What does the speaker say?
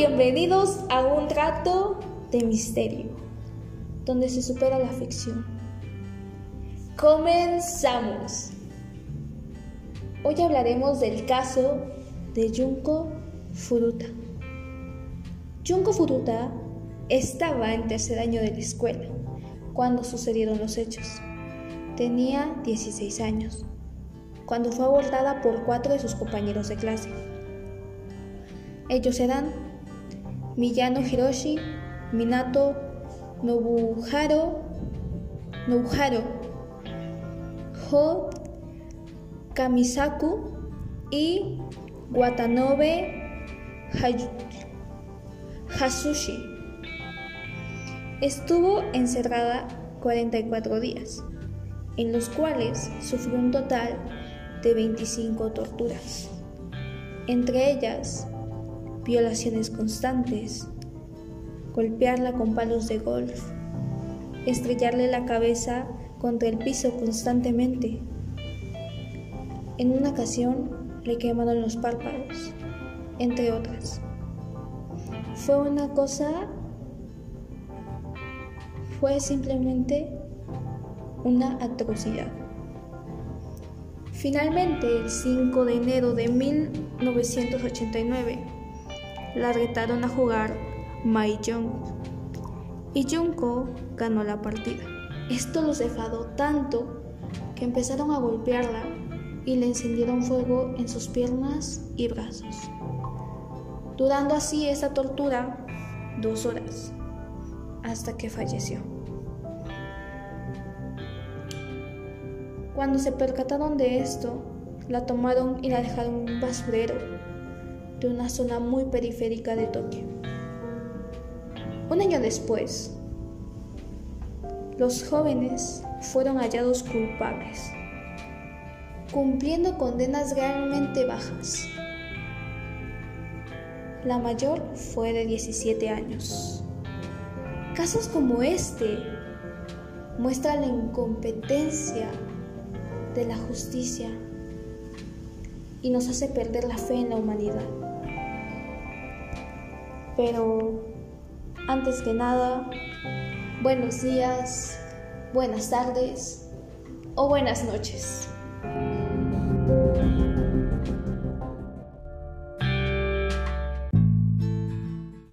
bienvenidos a un rato de misterio, donde se supera la ficción. Comenzamos. Hoy hablaremos del caso de Junko Furuta. Junko Furuta estaba en tercer año de la escuela cuando sucedieron los hechos. Tenía 16 años, cuando fue abordada por cuatro de sus compañeros de clase. Ellos eran Miyano Hiroshi, Minato Nobuharo, Nobuharo, Ho Kamisaku y Watanobe Hasushi. Estuvo encerrada 44 días, en los cuales sufrió un total de 25 torturas, entre ellas violaciones constantes, golpearla con palos de golf, estrellarle la cabeza contra el piso constantemente. En una ocasión le quemaron los párpados, entre otras. Fue una cosa, fue simplemente una atrocidad. Finalmente, el 5 de enero de 1989, la retaron a jugar Mahjong y Junko ganó la partida. Esto los enfadó tanto que empezaron a golpearla y le encendieron fuego en sus piernas y brazos, durando así esa tortura dos horas hasta que falleció. Cuando se percataron de esto, la tomaron y la dejaron en un basurero de una zona muy periférica de Tokio. Un año después, los jóvenes fueron hallados culpables, cumpliendo condenas realmente bajas. La mayor fue de 17 años. Casos como este muestran la incompetencia de la justicia y nos hace perder la fe en la humanidad. Pero antes que nada, buenos días, buenas tardes o buenas noches.